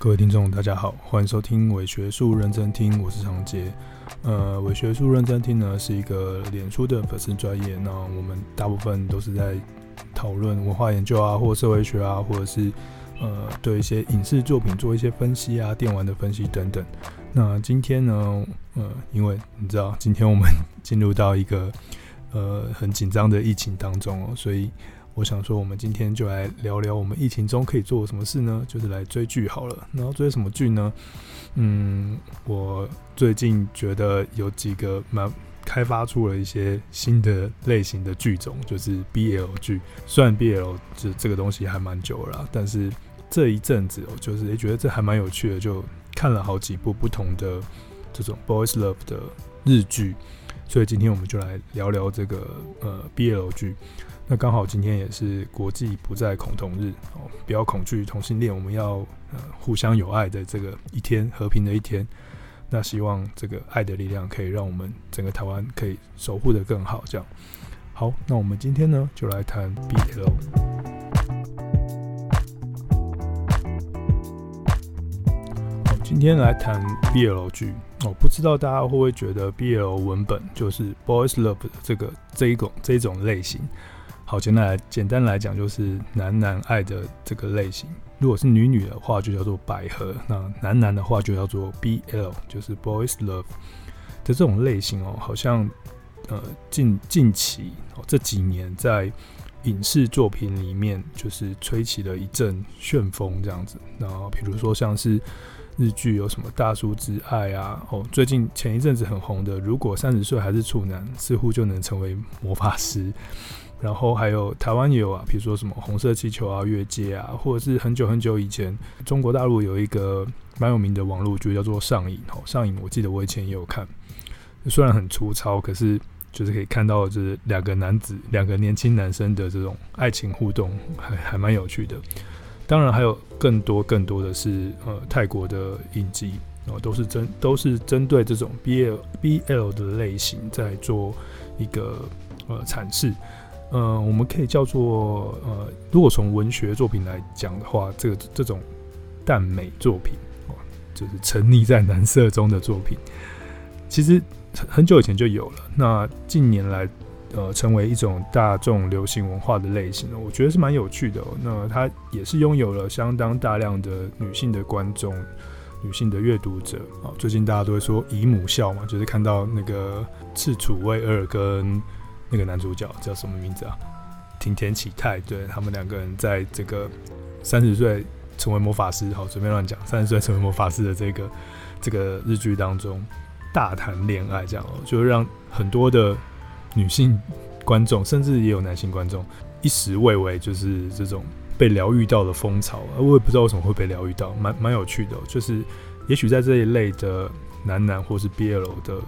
各位听众，大家好，欢迎收听伪学术认真听，我是长杰。呃，伪学术认真听呢是一个脸书的粉丝专业，那我们大部分都是在讨论文化研究啊，或社会学啊，或者是呃对一些影视作品做一些分析啊，电玩的分析等等。那今天呢，呃，因为你知道，今天我们 进入到一个呃很紧张的疫情当中哦，所以。我想说，我们今天就来聊聊我们疫情中可以做什么事呢？就是来追剧好了。然后追什么剧呢？嗯，我最近觉得有几个蛮开发出了一些新的类型的剧种，就是 BL 剧。虽然 BL 这这个东西还蛮久了，但是这一阵子我就是也觉得这还蛮有趣的，就看了好几部不同的这种 Boys Love 的日剧。所以今天我们就来聊聊这个呃 BL 剧。那刚好今天也是国际不再恐同日哦，不要恐惧同性恋，我们要互相有爱的这个一天，和平的一天。那希望这个爱的力量可以让我们整个台湾可以守护的更好。这样好，那我们今天呢就来谈 BL。好，今天来谈 BL 剧哦，不知道大家会不会觉得 BL 文本就是 Boys Love 的这个这一种这一种类型？好，简单来简单来讲，就是男男爱的这个类型。如果是女女的话，就叫做百合；那男男的话，就叫做 BL，就是 Boys Love 的这种类型哦。好像呃近近期哦这几年在影视作品里面，就是吹起了一阵旋风这样子。然后比如说像是日剧有什么《大叔之爱》啊，哦，最近前一阵子很红的《如果三十岁还是处男，似乎就能成为魔法师》。然后还有台湾也有啊，比如说什么红色气球啊、越界啊，或者是很久很久以前中国大陆有一个蛮有名的网络剧叫做《上瘾》哦，《上瘾》我记得我以前也有看，虽然很粗糙，可是就是可以看到就是两个男子、两个年轻男生的这种爱情互动，还还蛮有趣的。当然还有更多更多的是呃泰国的影集哦，都是针都是针对这种 BL BL 的类型在做一个呃阐释。呃，我们可以叫做呃，如果从文学作品来讲的话，这个这种淡美作品，就是沉溺在男色中的作品，其实很久以前就有了。那近年来，呃，成为一种大众流行文化的类型，我觉得是蛮有趣的。那它也是拥有了相当大量的女性的观众、女性的阅读者啊。最近大家都会说姨母笑嘛，就是看到那个赤楚卫二跟。那个男主角叫什么名字啊？町田启太，对，他们两个人在这个三十岁成为魔法师，好，随便乱讲，三十岁成为魔法师的这个这个日剧当中大谈恋爱，这样哦，就让很多的女性观众，甚至也有男性观众一时蔚为就是这种被疗愈到的风潮，而我也不知道为什么会被疗愈到，蛮蛮有趣的，就是也许在这一类的男男或是 BL 的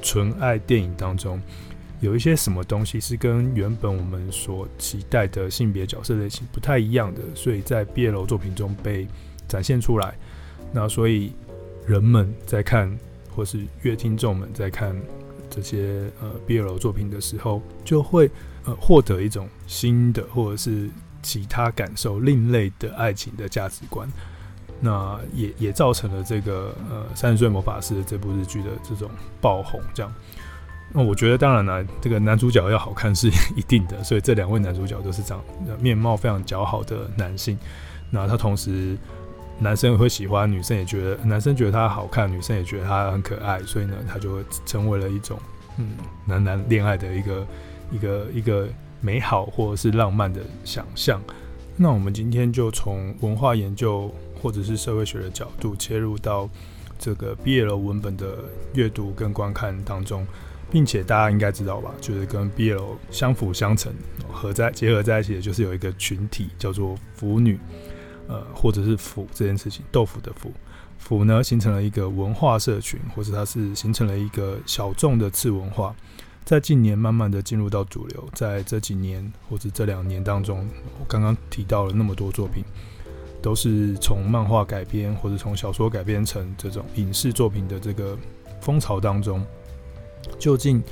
纯爱电影当中。有一些什么东西是跟原本我们所期待的性别角色类型不太一样的，所以在 BL 作品中被展现出来。那所以人们在看，或是乐听众们在看这些呃 BL 作品的时候，就会呃获得一种新的或者是其他感受、另类的爱情的价值观。那也也造成了这个呃三十岁魔法师这部日剧的这种爆红，这样。那我觉得当然了，这个男主角要好看是 一定的，所以这两位男主角都是长面貌非常姣好的男性。那他同时，男生也会喜欢，女生也觉得男生觉得他好看，女生也觉得他很可爱，所以呢，他就会成为了一种嗯男男恋爱的一个一个一个美好或者是浪漫的想象。那我们今天就从文化研究或者是社会学的角度切入到这个 BL 文本的阅读跟观看当中。并且大家应该知道吧，就是跟 BL 相辅相成，合在结合在一起的，就是有一个群体叫做腐女，呃，或者是腐这件事情，豆腐的腐，腐呢形成了一个文化社群，或者它是形成了一个小众的次文化，在近年慢慢的进入到主流，在这几年或者这两年当中，我刚刚提到了那么多作品，都是从漫画改编或者从小说改编成这种影视作品的这个风潮当中。究竟，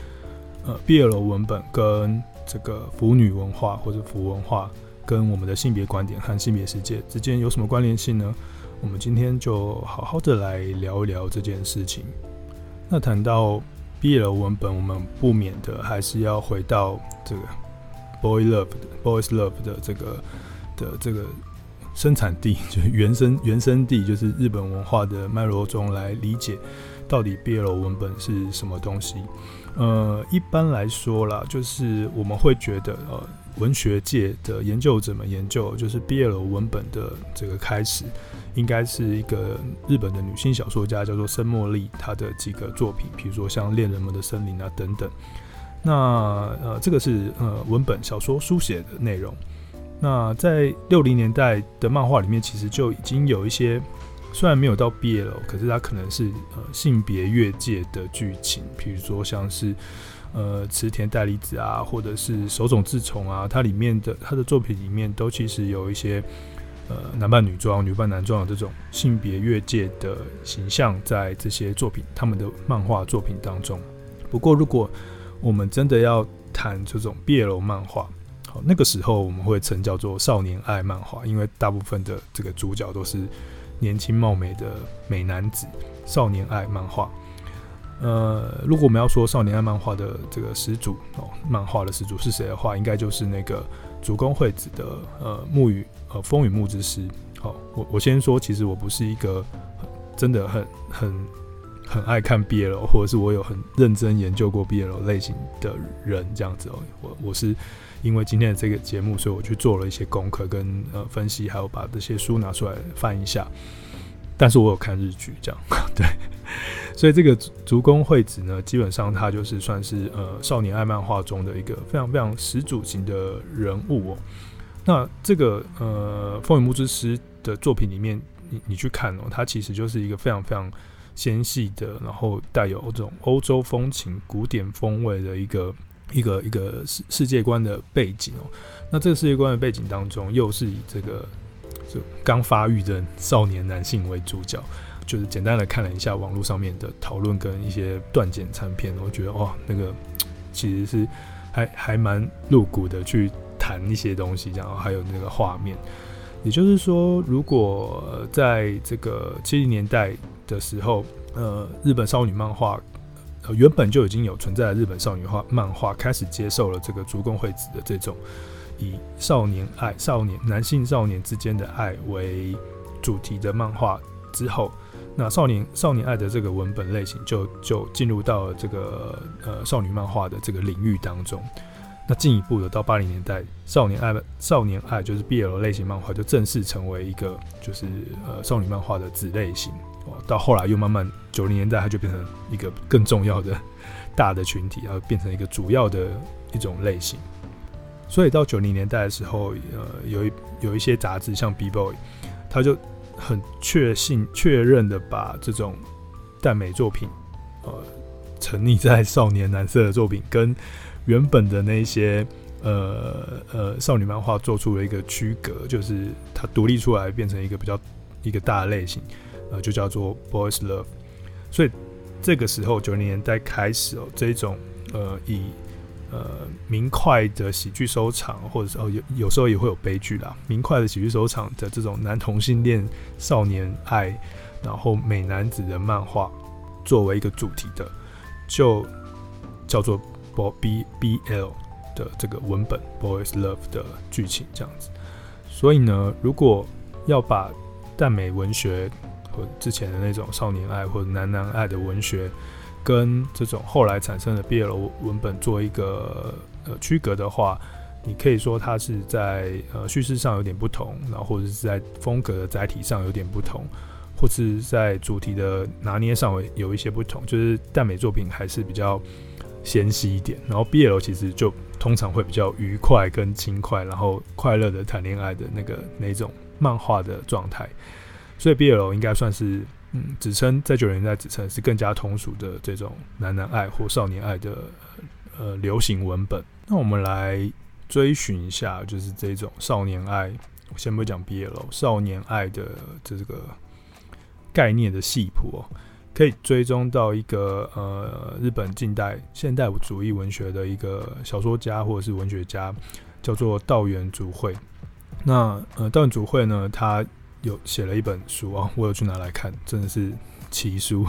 呃，BL 文本跟这个腐女文化或者腐文化跟我们的性别观点和性别世界之间有什么关联性呢？我们今天就好好的来聊一聊这件事情。那谈到 BL 文本，我们不免的还是要回到这个 boy love 的 boys love 的这个的这个生产地，就 是原生原生地，就是日本文化的脉络中来理解到底 BL 文本是什么东西。呃，一般来说啦，就是我们会觉得呃。文学界的研究者们研究，就是 BL 文本的这个开始，应该是一个日本的女性小说家叫做森茉莉，她的几个作品，比如说像《恋人们的森林》啊等等。那呃，这个是呃文本小说书写的内容。那在六零年代的漫画里面，其实就已经有一些，虽然没有到 BL，可是它可能是呃性别越界的剧情，比如说像是。呃，池田代理子啊，或者是手冢治虫啊，它里面的他的作品里面都其实有一些呃男扮女装、女扮男装的这种性别越界的形象，在这些作品他们的漫画作品当中。不过，如果我们真的要谈这种 BL 漫画，好，那个时候我们会称叫做少年爱漫画，因为大部分的这个主角都是年轻貌美的美男子，少年爱漫画。呃，如果我们要说少年爱漫画的这个始祖哦，漫画的始祖是谁的话，应该就是那个竹宫惠子的呃木雨呃风雨木之师。好、哦，我我先说，其实我不是一个真的很很很爱看 BL，或者是我有很认真研究过 BL 类型的人这样子哦。我我是因为今天的这个节目，所以我去做了一些功课跟呃分析，还有把这些书拿出来翻一下。但是我有看日剧，这样 对。所以这个竹宫惠子呢，基本上他就是算是呃少年爱漫画中的一个非常非常始祖型的人物哦。那这个呃风雨木之师的作品里面，你你去看哦，它其实就是一个非常非常纤细的，然后带有这种欧洲风情、古典风味的一个一个一个世世界观的背景哦。那这个世界观的背景当中，又是以这个就刚发育的少年男性为主角。就是简单的看了一下网络上面的讨论跟一些断简残片，我觉得哇，那个其实是还还蛮露骨的去谈一些东西，然后还有那个画面。也就是说，如果在这个七零年代的时候，呃，日本少女漫画呃原本就已经有存在的日本少女画漫画开始接受了这个竹宫惠子的这种以少年爱、少年男性少年之间的爱为主题的漫画之后。那少年少年爱的这个文本类型就就进入到了这个呃少女漫画的这个领域当中。那进一步的到八零年代，少年爱少年爱就是 BL 类型漫画就正式成为一个就是呃少女漫画的子类型。哦，到后来又慢慢九零年代它就变成一个更重要的大的群体，然后变成一个主要的一种类型。所以到九零年代的时候，呃，有一有一些杂志像 B Boy，它就。很确信、确认的把这种耽美作品，呃，沉溺在少年男色的作品，跟原本的那些呃呃少女漫画做出了一个区隔，就是它独立出来变成一个比较一个大的类型，呃，就叫做 Boys Love。所以这个时候九零年代开始哦，这种呃以呃，明快的喜剧收场，或者是哦有有时候也会有悲剧啦。明快的喜剧收场的这种男同性恋少年爱，然后美男子的漫画作为一个主题的，就叫做 B B L 的这个文本 Boys Love 的剧情这样子。所以呢，如果要把耽美文学之前的那种少年爱或者男男爱的文学，跟这种后来产生的 BL 文本做一个呃区隔的话，你可以说它是在呃叙事上有点不同，然后或者是在风格的载体上有点不同，或是在主题的拿捏上有一些不同。就是耽美作品还是比较纤细一点，然后 BL 其实就通常会比较愉快跟轻快，然后快乐的谈恋爱的那个那种漫画的状态。所以 BL 应该算是。嗯，指称在九零年代指称是更加通俗的这种男男爱或少年爱的呃流行文本。那我们来追寻一下，就是这种少年爱，我先不讲 BL，少年爱的这个概念的系谱哦，可以追踪到一个呃日本近代现代主义文学的一个小说家或者是文学家，叫做道元竹惠。那呃道元竹惠呢，他有写了一本书啊，我有去拿来看，真的是奇书，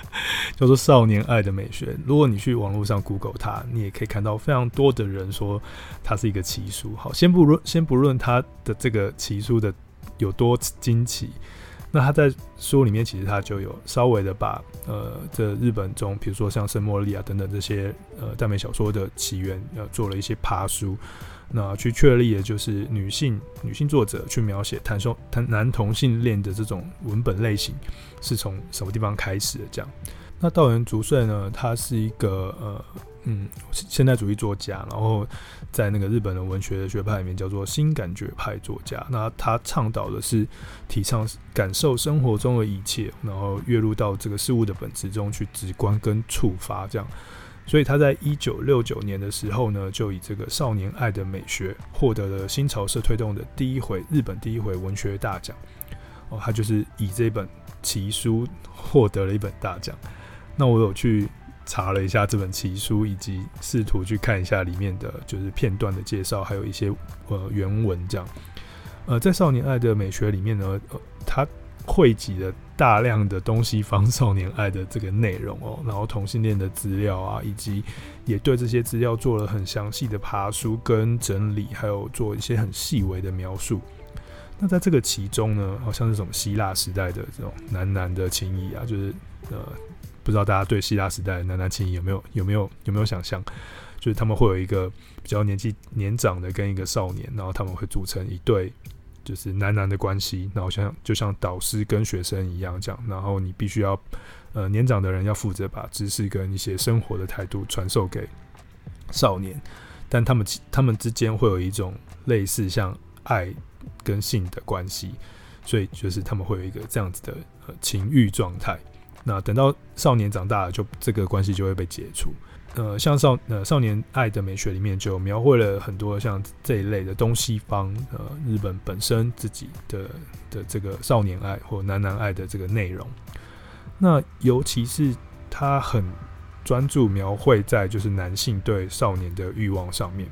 叫做《少年爱的美学》。如果你去网络上 Google 它，你也可以看到非常多的人说它是一个奇书。好，先不论先不论它的这个奇书的有多惊奇，那他在书里面其实他就有稍微的把呃这日本中，比如说像圣莫莉亚等等这些呃耽美小说的起源，呃做了一些爬书。那去确立的就是女性女性作者去描写谈说谈男同性恋的这种文本类型是从什么地方开始的？这样，那道元竹穗呢？他是一个呃嗯现代主义作家，然后在那个日本的文学的学派里面叫做新感觉派作家。那他倡导的是提倡感受生活中的一切，然后跃入到这个事物的本质中去直观跟触发这样。所以他在一九六九年的时候呢，就以这个少年爱的美学获得了新潮社推动的第一回日本第一回文学大奖。哦，他就是以这本奇书获得了一本大奖。那我有去查了一下这本奇书，以及试图去看一下里面的就是片段的介绍，还有一些呃原文这样。呃，在少年爱的美学里面呢，呃，他汇集了。大量的东西方少年爱的这个内容哦，然后同性恋的资料啊，以及也对这些资料做了很详细的爬书跟整理，还有做一些很细微的描述。那在这个其中呢，好像是什么希腊时代的这种男男的情谊啊，就是呃，不知道大家对希腊时代男男情谊有没有有没有有没有想象？就是他们会有一个比较年纪年长的跟一个少年，然后他们会组成一对。就是男男的关系，然后像就像导师跟学生一样这样，然后你必须要，呃，年长的人要负责把知识跟一些生活的态度传授给少年，但他们他们之间会有一种类似像爱跟性的关系，所以就是他们会有一个这样子的呃情欲状态。那等到少年长大了，就这个关系就会被解除。呃，像少呃少年爱的美学里面就描绘了很多像这一类的东西方呃日本本身自己的的这个少年爱或男男爱的这个内容。那尤其是他很专注描绘在就是男性对少年的欲望上面，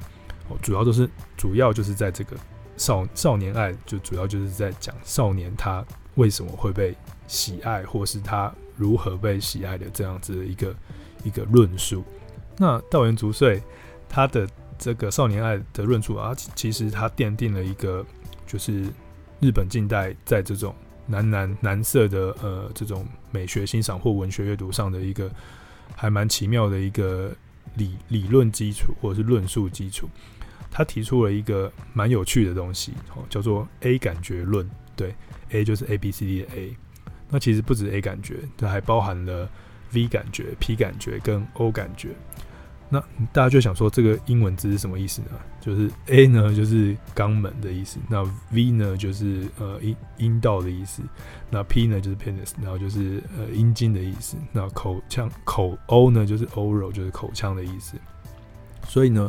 哦，主要都是主要就是在这个少少年爱，就主要就是在讲少年他为什么会被喜爱，或是他如何被喜爱的这样子的一个一个论述。那稻垣竹穗他的这个少年爱的论述啊，其实他奠定了一个，就是日本近代在这种男男男色的呃这种美学欣赏或文学阅读上的一个还蛮奇妙的一个理理论基础或者是论述基础。他提出了一个蛮有趣的东西，哦，叫做 A 感觉论。对，A 就是 A B C D 的 A。那其实不止 A 感觉，它还包含了 V 感觉、P 感觉跟 O 感觉。那大家就想说，这个英文字是什么意思呢？就是 A 呢，就是肛门的意思；那 V 呢，就是呃阴阴道的意思；那 P 呢，就是 penis，然后就是呃阴茎的意思；那口腔口 O 呢，就是 oral，就是口腔的意思。所以呢，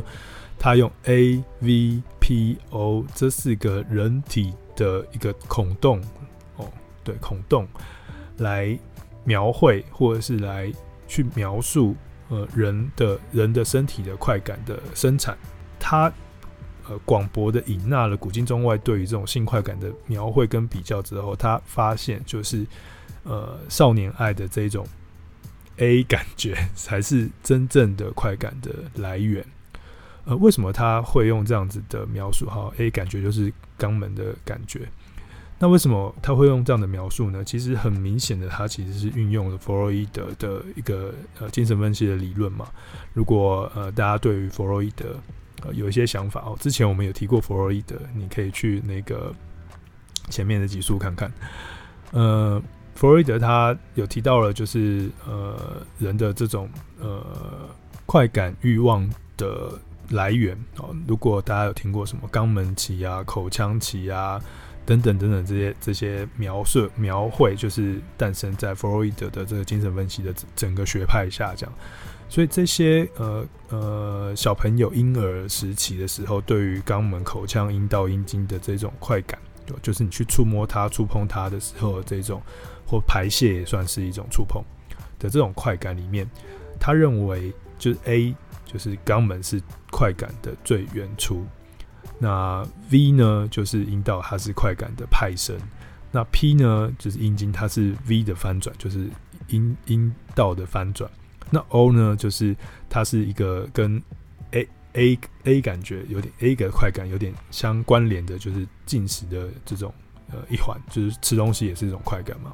他用 A、V、P、O 这四个人体的一个孔洞哦，对，孔洞来描绘，或者是来去描述。呃，人的人的身体的快感的生产，他呃广博的引纳了古今中外对于这种性快感的描绘跟比较之后，他发现就是呃少年爱的这种 A 感觉才是真正的快感的来源。呃，为什么他会用这样子的描述？哈，A 感觉就是肛门的感觉。那为什么他会用这样的描述呢？其实很明显的，他其实是运用了弗洛伊德的一个呃精神分析的理论嘛。如果呃大家对于弗洛伊德呃有一些想法哦，之前我们有提过弗洛伊德，你可以去那个前面的集数看看。呃，弗洛伊德他有提到了，就是呃人的这种呃快感欲望的来源哦。如果大家有听过什么肛门期啊、口腔期啊。等等等等，这些这些描述描绘，就是诞生在弗洛伊德的这个精神分析的整个学派下，这样。所以这些呃呃小朋友婴儿时期的时候，对于肛门、口腔、阴道、阴茎的这种快感，就是你去触摸它、触碰它的时候，这种或排泄也算是一种触碰的这种快感里面，他认为就是 A，就是肛门是快感的最原初。那 V 呢，就是阴道，它是快感的派生。那 P 呢，就是阴茎，它是 V 的翻转，就是阴阴道的翻转。那 O 呢，就是它是一个跟 A A A 感觉有点 A 的快感有点相关联的，就是进食的这种呃一环，就是吃东西也是一种快感嘛。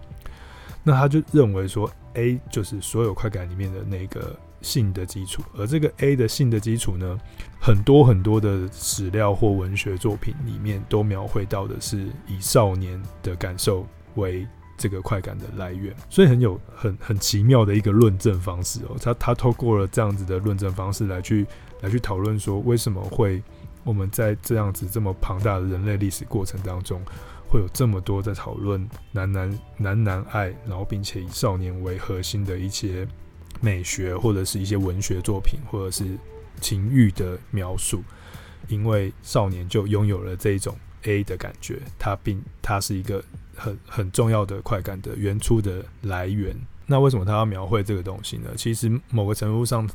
那他就认为说 A 就是所有快感里面的那个性的基础，而这个 A 的性的基础呢，很多很多的史料或文学作品里面都描绘到的是以少年的感受为这个快感的来源，所以很有很很奇妙的一个论证方式哦。他他透过了这样子的论证方式来去来去讨论说，为什么会我们在这样子这么庞大的人类历史过程当中，会有这么多在讨论男男男男爱，然后并且以少年为核心的一些美学或者是一些文学作品，或者是情欲的描述，因为少年就拥有了这种 A 的感觉，它并它是一个很很重要的快感的原初的来源。那为什么他要描绘这个东西呢？其实某个程度上，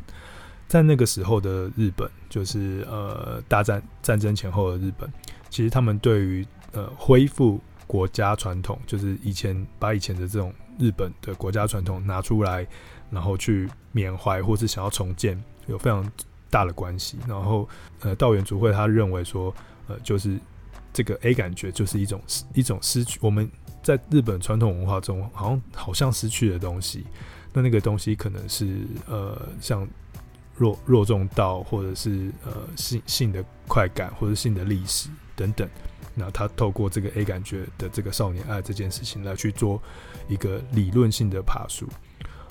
在那个时候的日本，就是呃大战战争前后的日本，其实他们对于呃，恢复国家传统，就是以前把以前的这种日本的国家传统拿出来，然后去缅怀或是想要重建，有非常大的关系。然后，呃，道元竹会他认为说，呃，就是这个 A 感觉就是一种一种失去我们在日本传统文化中好像好像失去的东西。那那个东西可能是呃，像弱弱重道，或者是呃性性的快感，或者性的历史等等。那他透过这个 A 感觉的这个少年爱这件事情来去做一个理论性的爬树。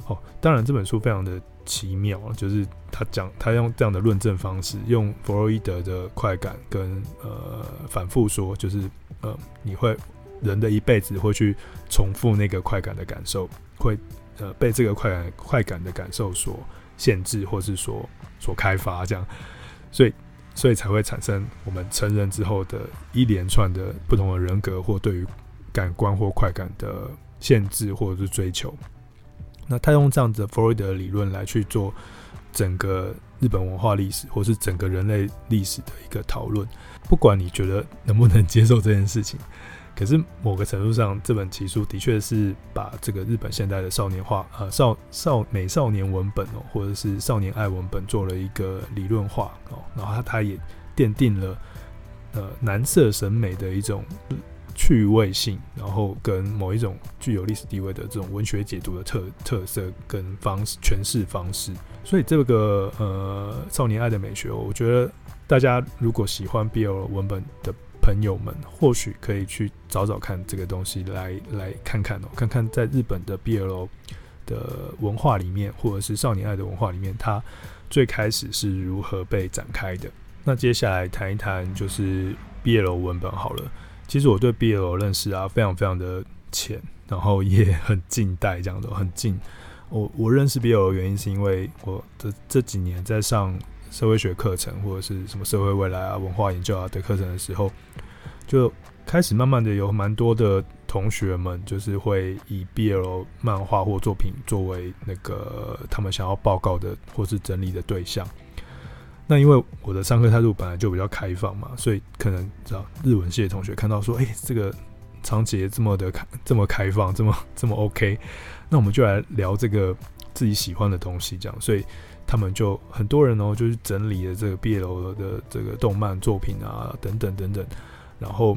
哦，当然这本书非常的奇妙，就是他讲他用这样的论证方式，用弗洛伊德的快感跟呃反复说，就是呃你会人的一辈子会去重复那个快感的感受，会呃被这个快感快感的感受所限制，或是说所开发这样，所以。所以才会产生我们成人之后的一连串的不同的人格，或对于感官或快感的限制或者是追求。那他用这样子的弗洛伊德理论来去做整个日本文化历史，或是整个人类历史的一个讨论。不管你觉得能不能接受这件事情。可是某个程度上，这本奇书的确是把这个日本现代的少年化，呃，少少美少年文本哦，或者是少年爱文本做了一个理论化哦，然后它它也奠定了呃男色审美的一种趣味性，然后跟某一种具有历史地位的这种文学解读的特特色跟方式诠释方式。所以这个呃少年爱的美学，我觉得大家如果喜欢 BL 文本的。朋友们或许可以去找找看这个东西来来看看哦，看看在日本的 BL 的文化里面，或者是少年爱的文化里面，它最开始是如何被展开的。那接下来谈一谈就是 BL 文本好了。其实我对 BL 认识啊，非常非常的浅，然后也很近代这样的很近。我我认识 BL 的原因是因为我的这几年在上。社会学课程或者是什么社会未来啊、文化研究啊的课程的时候，就开始慢慢的有蛮多的同学们，就是会以 BL 漫画或作品作为那个他们想要报告的或是整理的对象。那因为我的上课态度本来就比较开放嘛，所以可能知道日文系的同学看到说，哎、这个长洁这么的开这么开放，这么这么 OK，那我们就来聊这个自己喜欢的东西，这样，所以。他们就很多人哦，就是整理了这个毕业楼的这个动漫作品啊，等等等等，然后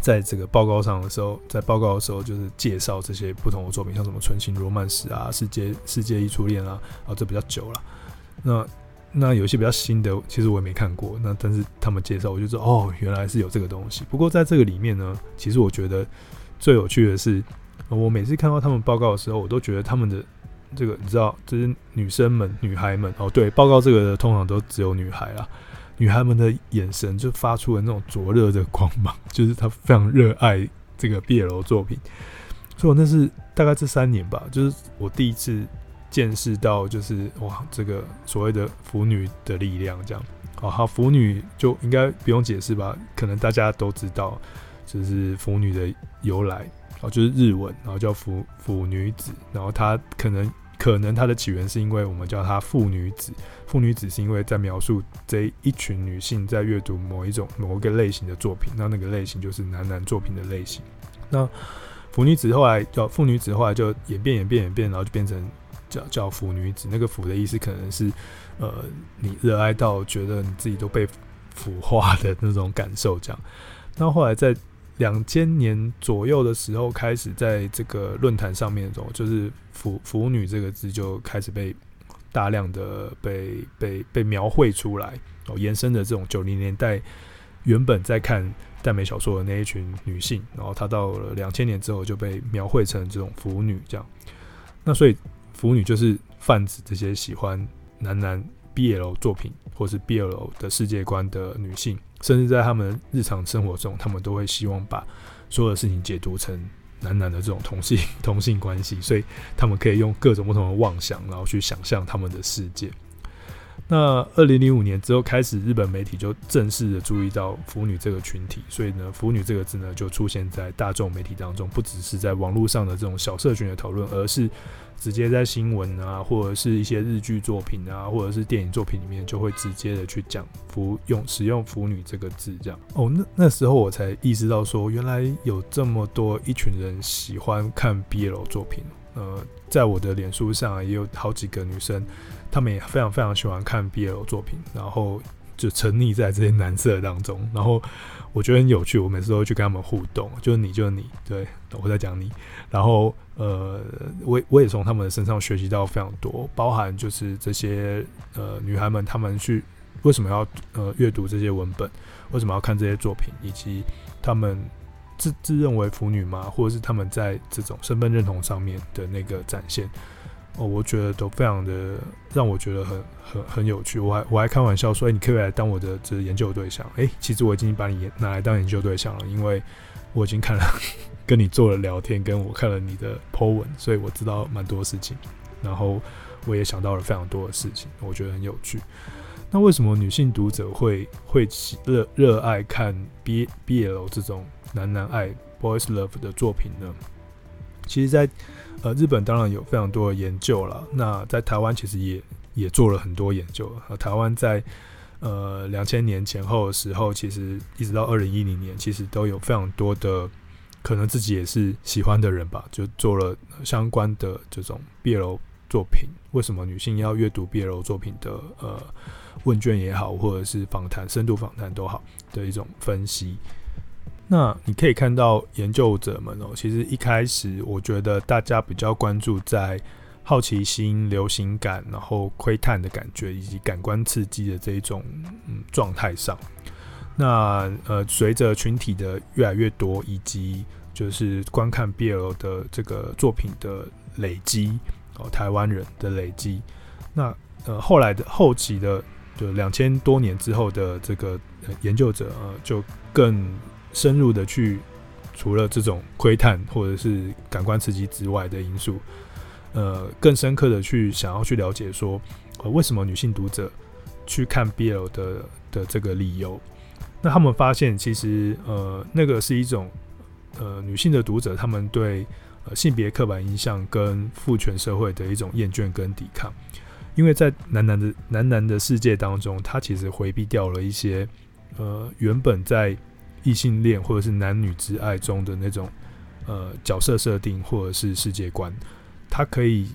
在这个报告上的时候，在报告的时候就是介绍这些不同的作品，像什么纯情罗曼史啊、世界世界一初恋啊，啊，这比较久了。那那有些比较新的，其实我也没看过。那但是他们介绍，我就说哦，原来是有这个东西。不过在这个里面呢，其实我觉得最有趣的是，我每次看到他们报告的时候，我都觉得他们的。这个你知道，这是女生们、女孩们哦。对，报告这个的通常都只有女孩啦。女孩们的眼神就发出了那种灼热的光芒，就是她非常热爱这个 BL 作品。所以我那是大概这三年吧，就是我第一次见识到，就是哇，这个所谓的腐女的力量这样。哦，好，腐女就应该不用解释吧？可能大家都知道，就是腐女的由来。哦，就是日文，然后叫腐腐女子，然后她可能可能她的起源是因为我们叫她腐女子，腐女子是因为在描述这一群女性在阅读某一种某一个类型的作品，那那个类型就是男男作品的类型，那腐女子后来叫腐女子，后来就演变演变演变，然后就变成叫叫腐女子。那个腐的意思可能是呃，你热爱到觉得你自己都被腐化的那种感受这样。那后来在两千年左右的时候，开始在这个论坛上面，中就是“腐腐女”这个字就开始被大量的被被被描绘出来，哦，延伸的这种九零年代原本在看耽美小说的那一群女性，然后她到了两千年之后就被描绘成这种腐女这样。那所以腐女就是泛指这些喜欢男男 BL 作品或是 BL 的世界观的女性。甚至在他们日常生活中，他们都会希望把所有的事情解读成男男的这种同性 同性关系，所以他们可以用各种不同的妄想，然后去想象他们的世界。那二零零五年之后开始，日本媒体就正式的注意到腐女这个群体，所以呢，腐女这个字呢就出现在大众媒体当中，不只是在网络上的这种小社群的讨论，而是直接在新闻啊，或者是一些日剧作品啊，或者是电影作品里面，就会直接的去讲腐用使用腐女这个字，这样。哦，那那时候我才意识到说，原来有这么多一群人喜欢看 BL 作品。呃，在我的脸书上也有好几个女生。他们也非常非常喜欢看 BL 作品，然后就沉溺在这些男色当中，然后我觉得很有趣，我每次都会去跟他们互动，就是你就是你，对，我在讲你，然后呃，我我也从他们的身上学习到非常多，包含就是这些呃女孩们，她们去为什么要呃阅读这些文本，为什么要看这些作品，以及她们自自认为腐女吗？或者是她们在这种身份认同上面的那个展现。我觉得都非常的让我觉得很很很有趣。我还我还开玩笑说，哎、你可以来当我的这研究对象。哎、其实我已经把你拿来当研究对象了，因为我已经看了 跟你做了聊天，跟我看了你的 po 文，所以我知道蛮多事情。然后我也想到了非常多的事情，我觉得很有趣。那为什么女性读者会会热热爱看 B BL 这种男男爱 boys love 的作品呢？其实，在呃，日本当然有非常多的研究了。那在台湾其实也也做了很多研究。呃，台湾在呃两千年前后的时候，其实一直到二零一零年，其实都有非常多的可能自己也是喜欢的人吧，就做了相关的这种 BL 作品。为什么女性要阅读 BL 作品的呃问卷也好，或者是访谈、深度访谈都好的一种分析。那你可以看到研究者们哦，其实一开始我觉得大家比较关注在好奇心、流行感，然后窥探的感觉以及感官刺激的这一种嗯状态上。那呃，随着群体的越来越多，以及就是观看 BL 的这个作品的累积哦，台湾人的累积，那呃后来的后期的就两千多年之后的这个研究者呃就更。深入的去，除了这种窥探或者是感官刺激之外的因素，呃，更深刻的去想要去了解说，呃，为什么女性读者去看 BL 的的这个理由？那他们发现，其实呃，那个是一种呃女性的读者，他们对呃性别刻板印象跟父权社会的一种厌倦跟抵抗，因为在男男的男男的世界当中，他其实回避掉了一些呃原本在异性恋或者是男女之爱中的那种呃角色设定或者是世界观，他可以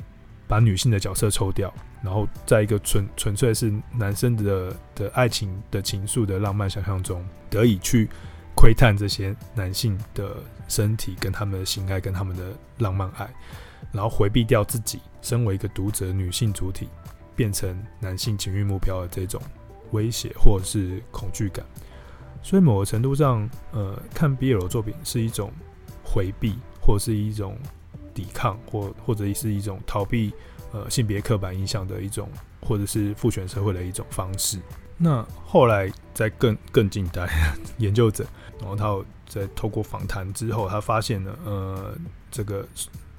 把女性的角色抽掉，然后在一个纯纯粹是男生的的爱情的情愫的浪漫想象中，得以去窥探这些男性的身体跟他们的性爱跟他们的浪漫爱，然后回避掉自己身为一个读者女性主体变成男性情欲目标的这种威胁或者是恐惧感。所以某个程度上，呃，看 BL 作品是一种回避，或是一种抵抗，或或者是一种逃避，呃，性别刻板印象的一种，或者是父权社会的一种方式。那后来在更更近代 研究者，然后他有在透过访谈之后，他发现了，呃，这个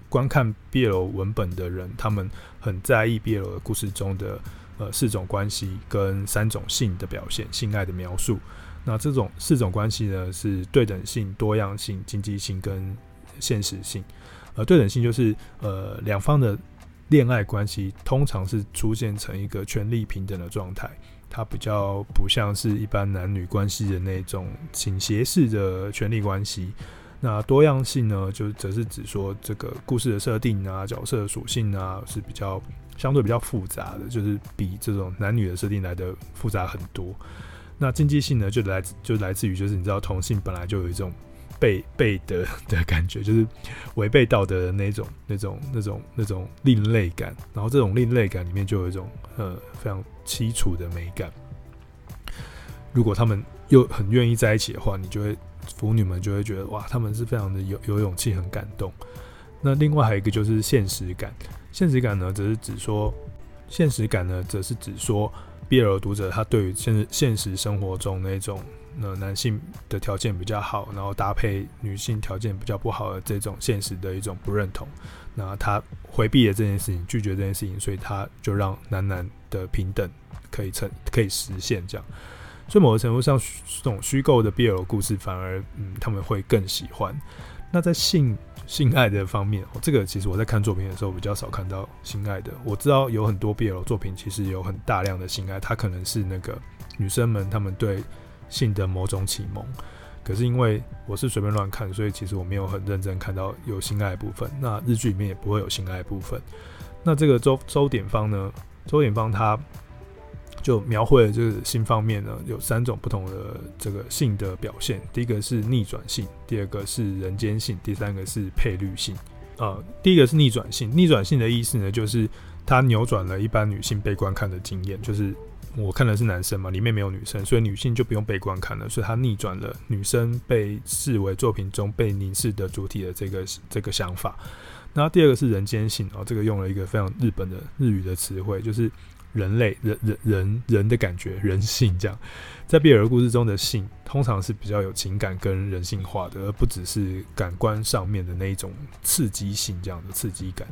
观看 BL 文本的人，他们很在意 BL 的故事中的呃四种关系跟三种性的表现，性爱的描述。那这种四种关系呢，是对等性、多样性、经济性跟现实性。呃，对等性就是呃两方的恋爱关系通常是出现成一个权力平等的状态，它比较不像是一般男女关系的那种倾斜式的权力关系。那多样性呢，就则是指说这个故事的设定啊、角色的属性啊是比较相对比较复杂的，就是比这种男女的设定来的复杂很多。那禁忌性呢，就来就来自于就是你知道同性本来就有一种背背德的感觉，就是违背道德的那种那种那种那种另类感，然后这种另类感里面就有一种呃非常凄楚的美感。如果他们又很愿意在一起的话，你就会。腐女们就会觉得哇，他们是非常的有有勇气，很感动。那另外还有一个就是现实感，现实感呢，则是指说，现实感呢，则是指说，BL 读者他对于现现实生活中那种呃男性的条件比较好，然后搭配女性条件比较不好的这种现实的一种不认同。那他回避了这件事情，拒绝这件事情，所以他就让男男的平等可以成可以实现这样。所以某个程度上，这种虚构的 BL 故事反而，嗯，他们会更喜欢。那在性性爱的方面，这个其实我在看作品的时候比较少看到性爱的。我知道有很多 BL 作品其实有很大量的性爱，它可能是那个女生们她们对性的某种启蒙。可是因为我是随便乱看，所以其实我没有很认真看到有性爱部分。那日剧里面也不会有性爱部分。那这个周周典芳呢？周典芳她。就描绘了这个性方面呢，有三种不同的这个性的表现。第一个是逆转性，第二个是人间性，第三个是配律性。呃，第一个是逆转性。逆转性的意思呢，就是它扭转了一般女性被观看的经验。就是我看的是男生嘛，里面没有女生，所以女性就不用被观看了。所以它逆转了女生被视为作品中被凝视的主体的这个这个想法。那第二个是人间性，哦，这个用了一个非常日本的日语的词汇，就是。人类人人人人的感觉，人性这样，在 BL 故事中的性通常是比较有情感跟人性化的，而不只是感官上面的那一种刺激性这样的刺激感。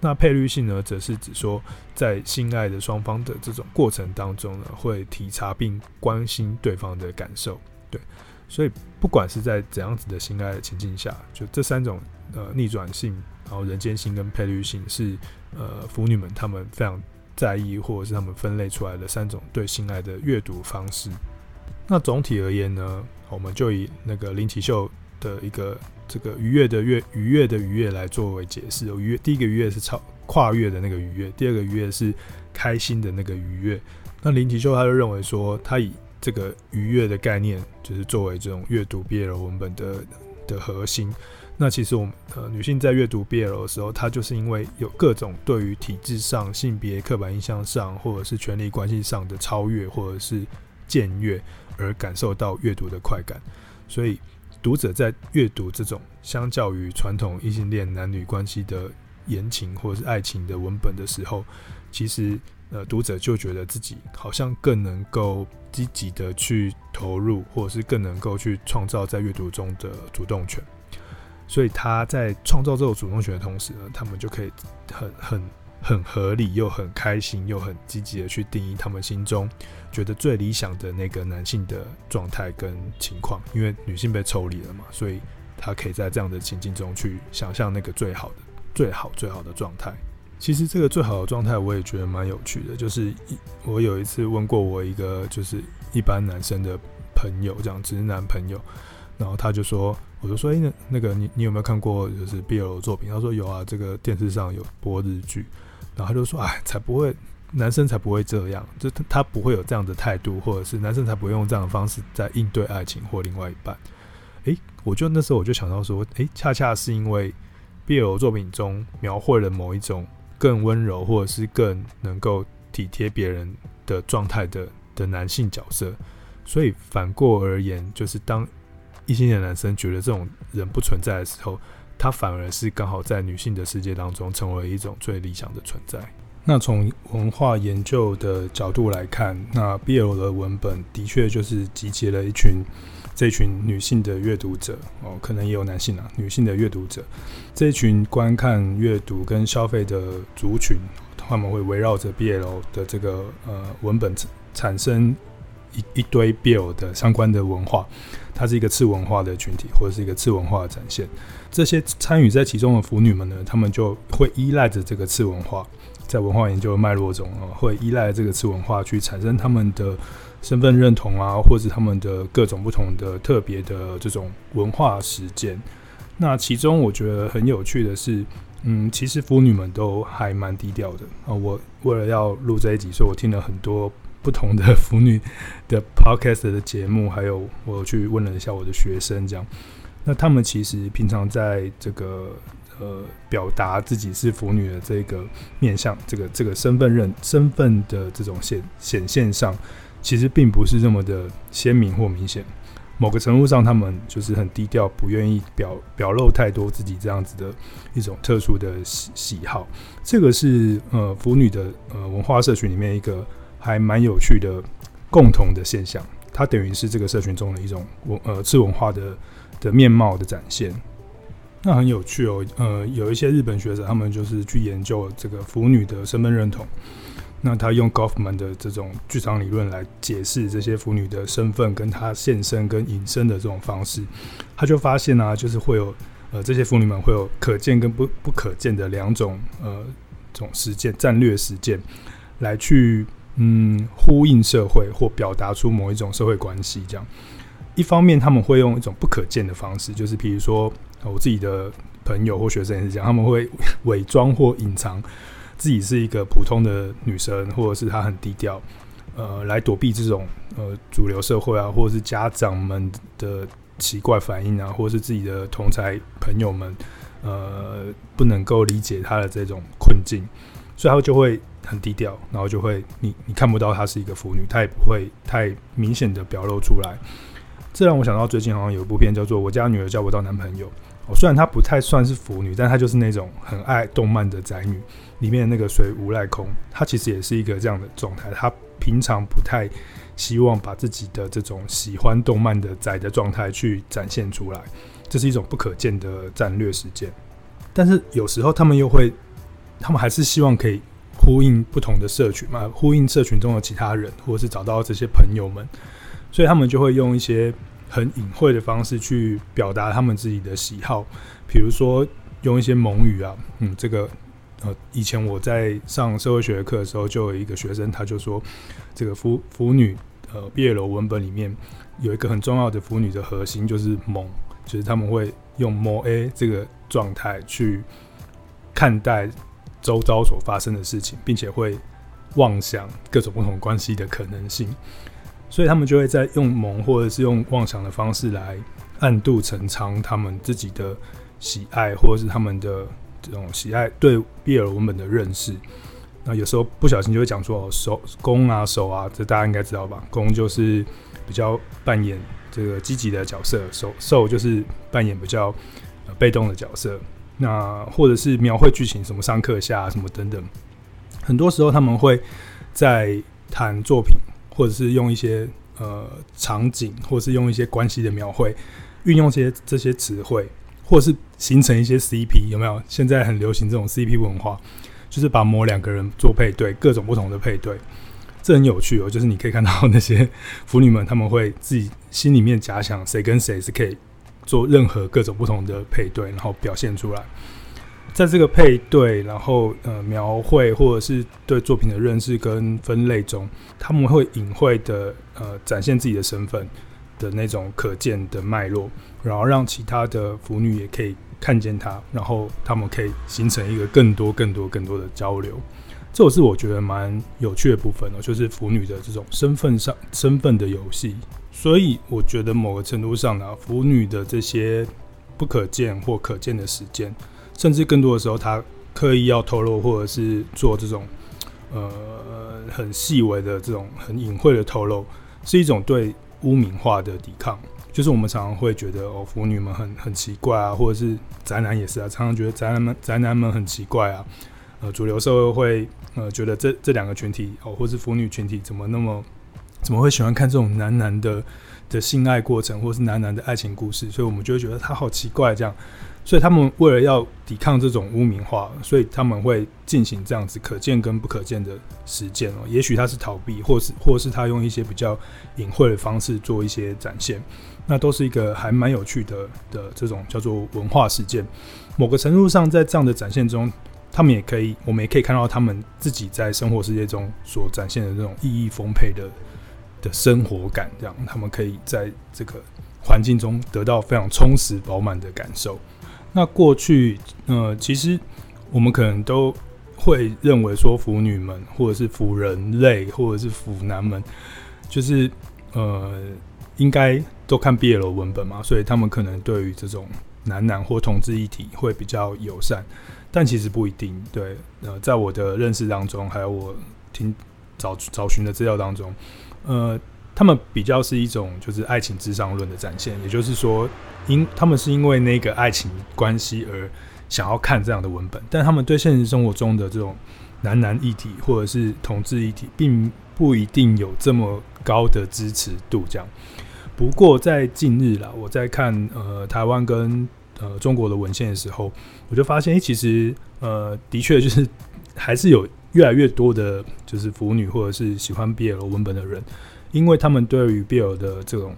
那配律性呢，则是指说在性爱的双方的这种过程当中呢，会体察并关心对方的感受。对，所以不管是在怎样子的性爱的情境下，就这三种呃逆转性，然后人间性跟配律性是呃腐女们她们非常。在意，或者是他们分类出来的三种对性爱的阅读方式。那总体而言呢，我们就以那个林启秀的一个这个愉悦的悦愉悦的愉悦来作为解释。愉悦，第一个愉悦是超跨越的那个愉悦，第二个愉悦是开心的那个愉悦。那林启秀他就认为说，他以这个愉悦的概念，就是作为这种阅读 BL 文本的的核心。那其实我们呃女性在阅读 BL 的时候，她就是因为有各种对于体制上、性别刻板印象上，或者是权力关系上的超越，或者是僭越，而感受到阅读的快感。所以读者在阅读这种相较于传统异性恋男女关系的言情或者是爱情的文本的时候，其实呃读者就觉得自己好像更能够积极的去投入，或者是更能够去创造在阅读中的主动权。所以他在创造这种主动权的同时呢，他们就可以很很很合理又很开心又很积极的去定义他们心中觉得最理想的那个男性的状态跟情况。因为女性被抽离了嘛，所以他可以在这样的情境中去想象那个最好的、最好、最好的状态。其实这个最好的状态，我也觉得蛮有趣的。就是我有一次问过我一个就是一般男生的朋友，这样直男朋友，然后他就说。我就说，哎、那那个你你有没有看过就是 BL 作品？他说有啊，这个电视上有播日剧。然后他就说，哎，才不会，男生才不会这样，就他他不会有这样的态度，或者是男生才不会用这样的方式在应对爱情或另外一半。哎、欸，我就那时候我就想到说，哎、恰恰是因为 BL 作品中描绘了某一种更温柔或者是更能够体贴别人的状态的的男性角色，所以反过而言，就是当。异性的男生觉得这种人不存在的时候，他反而是刚好在女性的世界当中成为一种最理想的存在。那从文化研究的角度来看，那 BL 的文本的确就是集结了一群这群女性的阅读者哦，可能也有男性啊，女性的阅读者，这一群观看、阅读跟消费的族群，他们会围绕着 BL 的这个呃文本产生一一堆 BL 的相关的文化。它是一个次文化的群体，或者是一个次文化的展现。这些参与在其中的腐女们呢，她们就会依赖着这个次文化，在文化研究的脉络中啊，会依赖这个次文化去产生他们的身份认同啊，或者他们的各种不同的特别的这种文化实践。那其中我觉得很有趣的是，嗯，其实腐女们都还蛮低调的啊。我为了要录这一集，所以我听了很多不同的腐女的 podcast 的节目，还有我去问了一下我的学生，这样。那他们其实平常在这个呃表达自己是腐女的这个面向，这个这个身份认身份的这种显显现上，其实并不是这么的鲜明或明显。某个程度上，他们就是很低调，不愿意表表露太多自己这样子的一种特殊的喜喜好。这个是呃腐女的呃文化社群里面一个还蛮有趣的共同的现象。它等于是这个社群中的一种文呃次文化的的面貌的展现。那很有趣哦，呃，有一些日本学者他们就是去研究这个腐女的身份认同。那他用 Goffman 的这种剧场理论来解释这些腐女的身份，跟她现身跟隐身的这种方式，他就发现啊，就是会有呃这些腐女们会有可见跟不不可见的两种呃种实践战略实践，来去嗯呼应社会或表达出某一种社会关系。这样，一方面他们会用一种不可见的方式，就是比如说我自己的朋友或学生也是这样，他们会伪装或隐藏。自己是一个普通的女生，或者是她很低调，呃，来躲避这种呃主流社会啊，或者是家长们的奇怪反应啊，或者是自己的同才朋友们呃不能够理解她的这种困境，所以她就会很低调，然后就会你你看不到她是一个腐女，她也不会太明显的表露出来。这让我想到最近好像有一部片叫做《我家女儿交不到男朋友》。哦，虽然她不太算是腐女，但她就是那种很爱动漫的宅女。里面的那个水无赖空，她其实也是一个这样的状态。她平常不太希望把自己的这种喜欢动漫的宅的状态去展现出来，这是一种不可见的战略实践。但是有时候他们又会，他们还是希望可以呼应不同的社群嘛，呼应社群中的其他人，或者是找到这些朋友们，所以他们就会用一些。很隐晦的方式去表达他们自己的喜好，比如说用一些蒙语啊，嗯，这个呃，以前我在上社会学课的时候，就有一个学生他就说，这个腐腐女呃，BL 文本里面有一个很重要的腐女的核心就是蒙，就是他们会用蒙 A 这个状态去看待周遭所发生的事情，并且会妄想各种不同关系的可能性。所以他们就会在用蒙或者是用妄想的方式来暗度陈仓他们自己的喜爱，或者是他们的这种喜爱对比尔文本的认识。那有时候不小心就会讲说手攻啊手啊，这大家应该知道吧？攻就是比较扮演这个积极的角色，受受就是扮演比较被动的角色。那或者是描绘剧情，什么上课下什么等等，很多时候他们会在谈作品。或者是用一些呃场景，或者是用一些关系的描绘，运用些这些词汇，或是形成一些 CP，有没有？现在很流行这种 CP 文化，就是把某两个人做配对，各种不同的配对，这很有趣哦。就是你可以看到那些腐女们，他们会自己心里面假想谁跟谁是可以做任何各种不同的配对，然后表现出来。在这个配对，然后呃描绘或者是对作品的认识跟分类中，他们会隐晦的呃展现自己的身份的那种可见的脉络，然后让其他的腐女也可以看见他，然后他们可以形成一个更多更多更多的交流。这是我觉得蛮有趣的部分哦，就是腐女的这种身份上身份的游戏。所以我觉得某个程度上呢，腐女的这些不可见或可见的时间。甚至更多的时候，她刻意要透露，或者是做这种呃很细微的这种很隐晦的透露，是一种对污名化的抵抗。就是我们常常会觉得哦，腐女们很很奇怪啊，或者是宅男也是啊，常常觉得宅男们宅男们很奇怪啊。呃，主流社会会呃觉得这这两个群体哦，或是腐女群体怎么那么怎么会喜欢看这种男男的的性爱过程，或是男男的爱情故事？所以我们就会觉得他好奇怪这样。所以他们为了要抵抗这种污名化，所以他们会进行这样子可见跟不可见的实践哦。也许他是逃避，或是或是他用一些比较隐晦的方式做一些展现，那都是一个还蛮有趣的的这种叫做文化实践。某个程度上，在这样的展现中，他们也可以，我们也可以看到他们自己在生活世界中所展现的这种意义丰沛的的生活感，这样他们可以在这个环境中得到非常充实饱满的感受。那过去，呃，其实我们可能都会认为说，腐女们或者是腐人类或者是腐男们，就是呃，应该都看 BL 文本嘛，所以他们可能对于这种男男或同志一体会比较友善，但其实不一定。对，呃，在我的认识当中，还有我听找找寻的资料当中，呃。他们比较是一种就是爱情至上论的展现，也就是说，因他们是因为那个爱情关系而想要看这样的文本，但他们对现实生活中的这种男男一体或者是同志一体，并不一定有这么高的支持度。这样。不过在近日啦，我在看呃台湾跟呃中国的文献的时候，我就发现，欸，其实呃的确就是还是有越来越多的，就是腐女或者是喜欢 BL 文本的人。因为他们对于 BL 的这种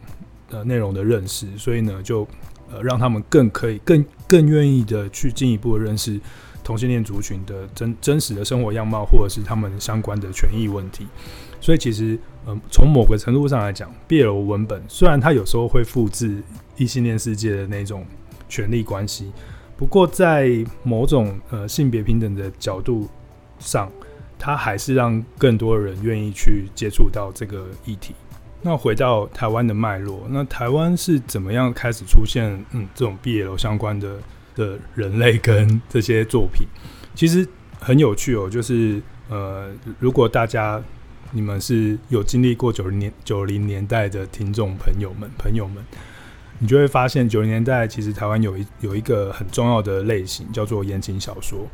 呃内容的认识，所以呢，就呃让他们更可以更更愿意的去进一步的认识同性恋族群的真真实的生活样貌，或者是他们相关的权益问题。所以其实，嗯、呃，从某个程度上来讲，BL 文本虽然它有时候会复制异性恋世界的那种权力关系，不过在某种呃性别平等的角度上。他还是让更多人愿意去接触到这个议题。那回到台湾的脉络，那台湾是怎么样开始出现嗯这种 BL 相关的的人类跟这些作品？其实很有趣哦，就是呃，如果大家你们是有经历过九零年九零年代的听众朋友们朋友们，你就会发现九零年代其实台湾有一有一个很重要的类型叫做言情小说。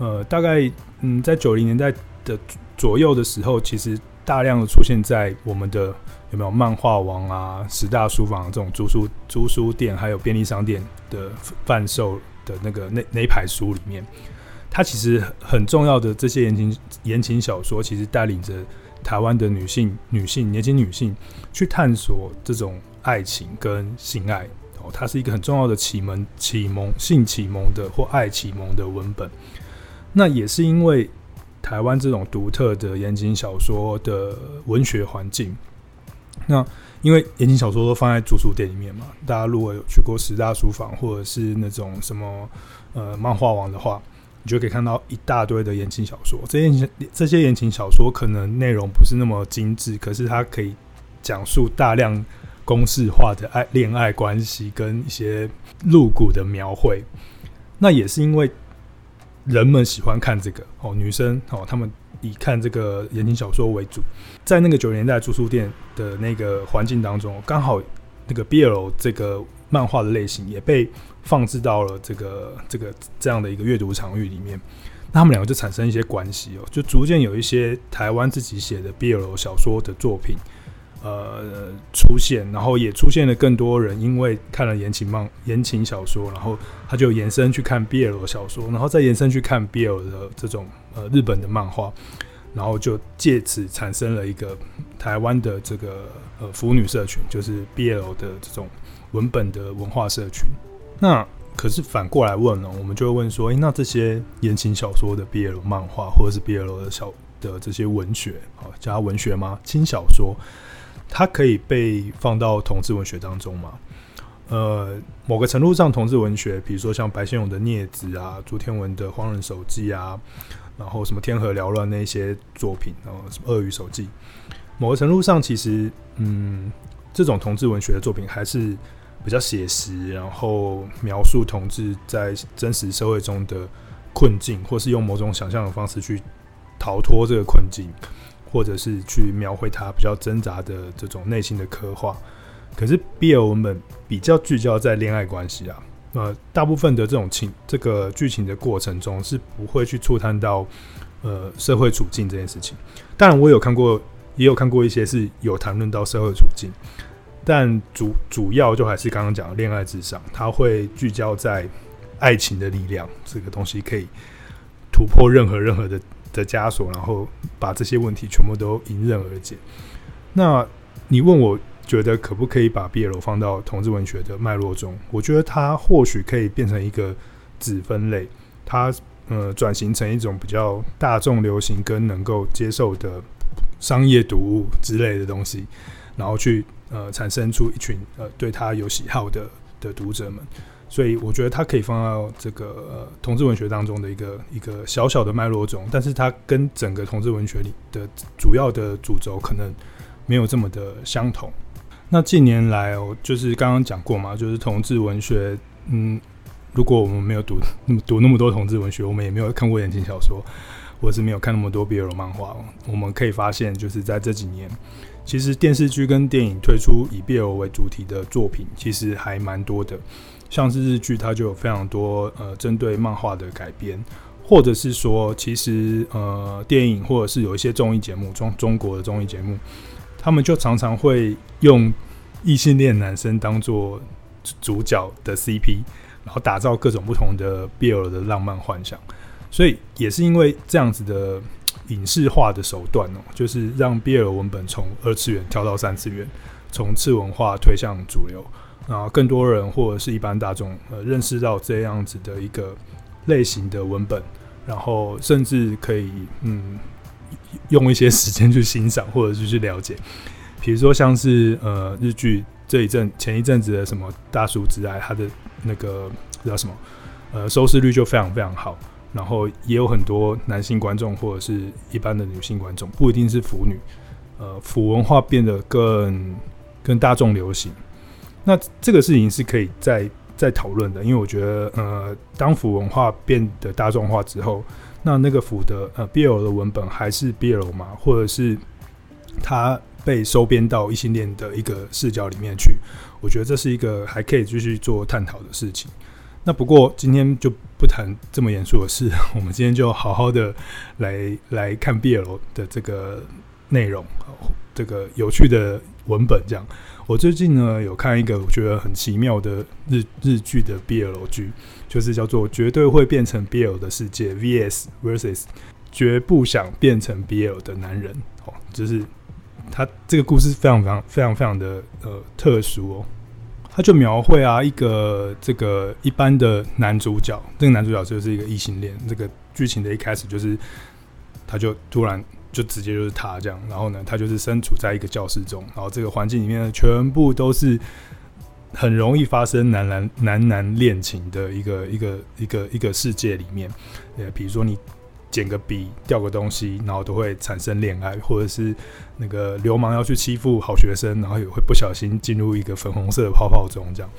呃，大概嗯在九零年代。的左右的时候，其实大量的出现在我们的有没有漫画王啊、十大书房这种租书租书店，还有便利商店的贩售的那个那那一排书里面，它其实很重要的这些言情言情小说，其实带领着台湾的女性女性年轻女性去探索这种爱情跟性爱哦，它是一个很重要的启蒙启蒙性启蒙的或爱启蒙的文本。那也是因为。台湾这种独特的言情小说的文学环境，那因为言情小说都放在租书店里面嘛，大家如果有去过十大书房或者是那种什么呃漫画王的话，你就可以看到一大堆的言情小说。这些这些言情小说可能内容不是那么精致，可是它可以讲述大量公式化的爱恋爱关系跟一些露骨的描绘。那也是因为。人们喜欢看这个哦，女生哦，他们以看这个言情小说为主。在那个九十年代租书店的那个环境当中，刚好那个 BL 这个漫画的类型也被放置到了这个这个这样的一个阅读场域里面，那他们两个就产生一些关系哦，就逐渐有一些台湾自己写的 BL 小说的作品。呃，出现，然后也出现了更多人，因为看了言情漫、言情小说，然后他就延伸去看 BL 小说，然后再延伸去看 BL 的这种呃日本的漫画，然后就借此产生了一个台湾的这个呃腐女社群，就是 BL 的这种文本的文化社群。那可是反过来问了，我们就会问说，诶，那这些言情小说的 BL 漫画，或者是 BL 的小的这些文学，啊，叫它文学吗？轻小说。它可以被放到同志文学当中吗？呃，某个程度上，同志文学，比如说像白先勇的《孽子》啊，朱天文的《荒人手记》啊，然后什么《天河缭乱》那些作品，然后什么《鳄鱼手记》，某个程度上，其实，嗯，这种同志文学的作品还是比较写实，然后描述同志在真实社会中的困境，或是用某种想象的方式去逃脱这个困境。或者是去描绘他比较挣扎的这种内心的刻画，可是 BL 文本比较聚焦在恋爱关系啊，呃，大部分的这种情这个剧情的过程中是不会去触探到呃社会处境这件事情。当然，我有看过，也有看过一些是有谈论到社会处境，但主主要就还是刚刚讲的恋爱至上，它会聚焦在爱情的力量，这个东西可以突破任何任何的。的枷锁，然后把这些问题全部都迎刃而解。那你问我觉得可不可以把 BL 放到同志文学的脉络中？我觉得它或许可以变成一个子分类。它呃转型成一种比较大众流行跟能够接受的商业读物之类的东西，然后去呃产生出一群呃对他有喜好的的读者们。所以我觉得它可以放到这个呃同志文学当中的一个一个小小的脉络中，但是它跟整个同志文学里的主要的主轴可能没有这么的相同。那近年来哦，就是刚刚讲过嘛，就是同志文学，嗯，如果我们没有读那么 读那么多同志文学，我们也没有看过言情小说，或是没有看那么多 BL 漫画，我们可以发现，就是在这几年，其实电视剧跟电影推出以 BL 为主题的作品，其实还蛮多的。像是日剧，它就有非常多呃针对漫画的改编，或者是说，其实呃电影或者是有一些综艺节目，中中国的综艺节目，他们就常常会用异性恋男生当做主角的 CP，然后打造各种不同的 BL 的浪漫幻想。所以也是因为这样子的影视化的手段哦，就是让 BL 文本从二次元跳到三次元，从次文化推向主流。啊，更多人或者是一般大众，呃，认识到这样子的一个类型的文本，然后甚至可以，嗯，用一些时间去欣赏或者是去了解。比如说，像是呃日剧这一阵前一阵子的什么《大叔之爱》，它的那个叫什么，呃，收视率就非常非常好，然后也有很多男性观众或者是一般的女性观众，不一定是腐女，呃，腐文化变得更更大众流行。那这个事情是可以再再讨论的，因为我觉得，呃，当腐文化变得大众化之后，那那个腐的呃 BL 的文本还是 BL 吗？或者是它被收编到异性恋的一个视角里面去？我觉得这是一个还可以继续做探讨的事情。那不过今天就不谈这么严肃的事，我们今天就好好的来 来看 BL 的这个内容，这个有趣的文本这样。我最近呢有看一个我觉得很奇妙的日日剧的 BL 剧，就是叫做《绝对会变成 BL 的世界》VS vs 绝不想变成 BL 的男人哦，就是他这个故事非常非常非常非常的呃特殊哦，他就描绘啊一个这个一般的男主角，这个男主角就是一个异性恋，这个剧情的一开始就是他就突然。就直接就是他这样，然后呢，他就是身处在一个教室中，然后这个环境里面呢，全部都是很容易发生男男男男恋情的一个一个一个一个世界里面。呃，比如说你捡个笔、掉个东西，然后都会产生恋爱，或者是那个流氓要去欺负好学生，然后也会不小心进入一个粉红色的泡泡中，这样。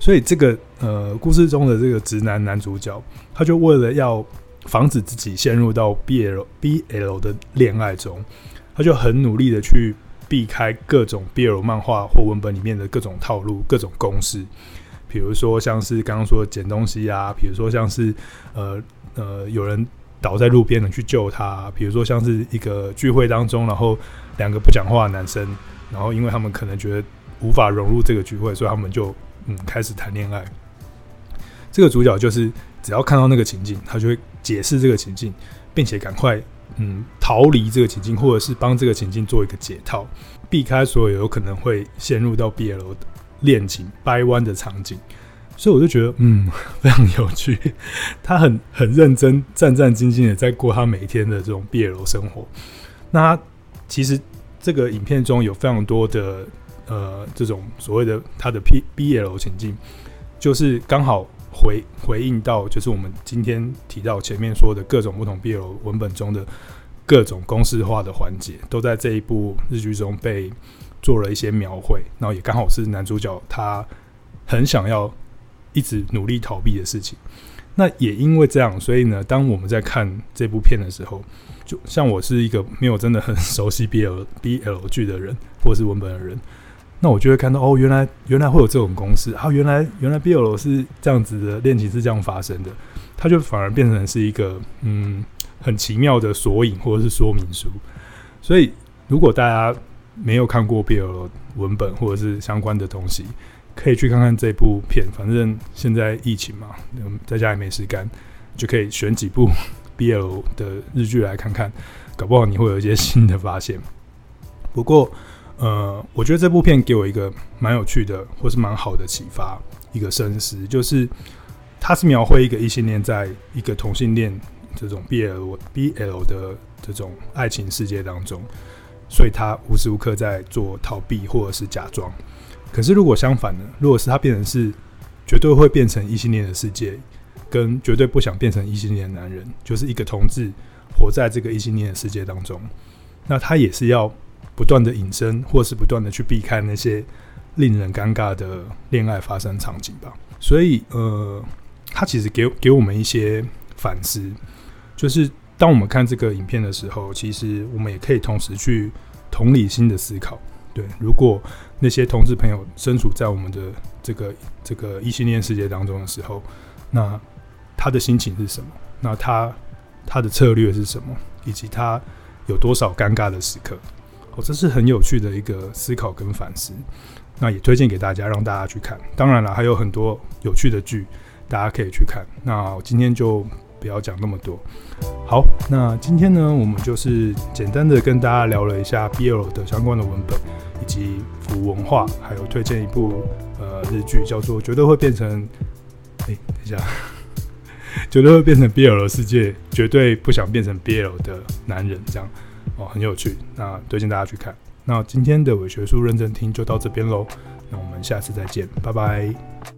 所以这个呃，故事中的这个直男男主角，他就为了要。防止自己陷入到 BL BL 的恋爱中，他就很努力的去避开各种 BL 漫画或文本里面的各种套路、各种公式。比如说像是刚刚说的捡东西啊，比如说像是呃呃有人倒在路边了去救他，比如说像是一个聚会当中，然后两个不讲话的男生，然后因为他们可能觉得无法融入这个聚会，所以他们就嗯开始谈恋爱。这个主角就是只要看到那个情景，他就会。解释这个情境，并且赶快嗯逃离这个情境，或者是帮这个情境做一个解套，避开所有有可能会陷入到 BL 的恋情掰弯的场景。所以我就觉得嗯 非常有趣，他很很认真、战战兢兢的在过他每一天的这种 BL 生活。那其实这个影片中有非常多的呃这种所谓的他的 P BL 情境，就是刚好。回回应到，就是我们今天提到前面说的各种不同 BL 文本中的各种公式化的环节，都在这一部日剧中被做了一些描绘，然后也刚好是男主角他很想要一直努力逃避的事情。那也因为这样，所以呢，当我们在看这部片的时候，就像我是一个没有真的很熟悉 BL BL 剧的人，或是文本的人。那我就会看到哦，原来原来会有这种公式啊，原来原来 BL 是这样子的恋情是这样发生的，它就反而变成是一个嗯很奇妙的索引或者是说明书。所以如果大家没有看过 BL 文本或者是相关的东西，可以去看看这部片。反正现在疫情嘛，在家也没事干，就可以选几部 BL 的日剧来看看，搞不好你会有一些新的发现。不过。呃，我觉得这部片给我一个蛮有趣的，或是蛮好的启发，一个深思，就是它是描绘一个异性恋在一个同性恋这种 BL BL 的这种爱情世界当中，所以他无时无刻在做逃避或者是假装。可是如果相反呢？如果是他变成是绝对会变成异性恋的世界，跟绝对不想变成异性恋的男人，就是一个同志活在这个异性恋的世界当中，那他也是要不断的隐身，或是不断的去避开那些令人尴尬的恋爱发生场景吧。所以，呃，他其实给给我们一些反思，就是当我们看这个影片的时候，其实我们也可以同时去同理心的思考。对，如果那些同志朋友身处在我们的这个这个异性恋世界当中的时候，那他的心情是什么？那他他的策略是什么？以及他有多少尴尬的时刻？哦，这是很有趣的一个思考跟反思。那也推荐给大家，让大家去看。当然了，还有很多有趣的剧，大家可以去看。那我今天就不要讲那么多。好，那今天呢，我们就是简单的跟大家聊了一下 BL 的相关的文本。以及腐文化，还有推荐一部呃日剧，叫做《绝对会变成》。哎，等一下，绝对会变成 BL 的世界，绝对不想变成 BL 的男人，这样哦，很有趣。那推荐大家去看。那今天的伪学术认真听就到这边喽。那我们下次再见，拜拜。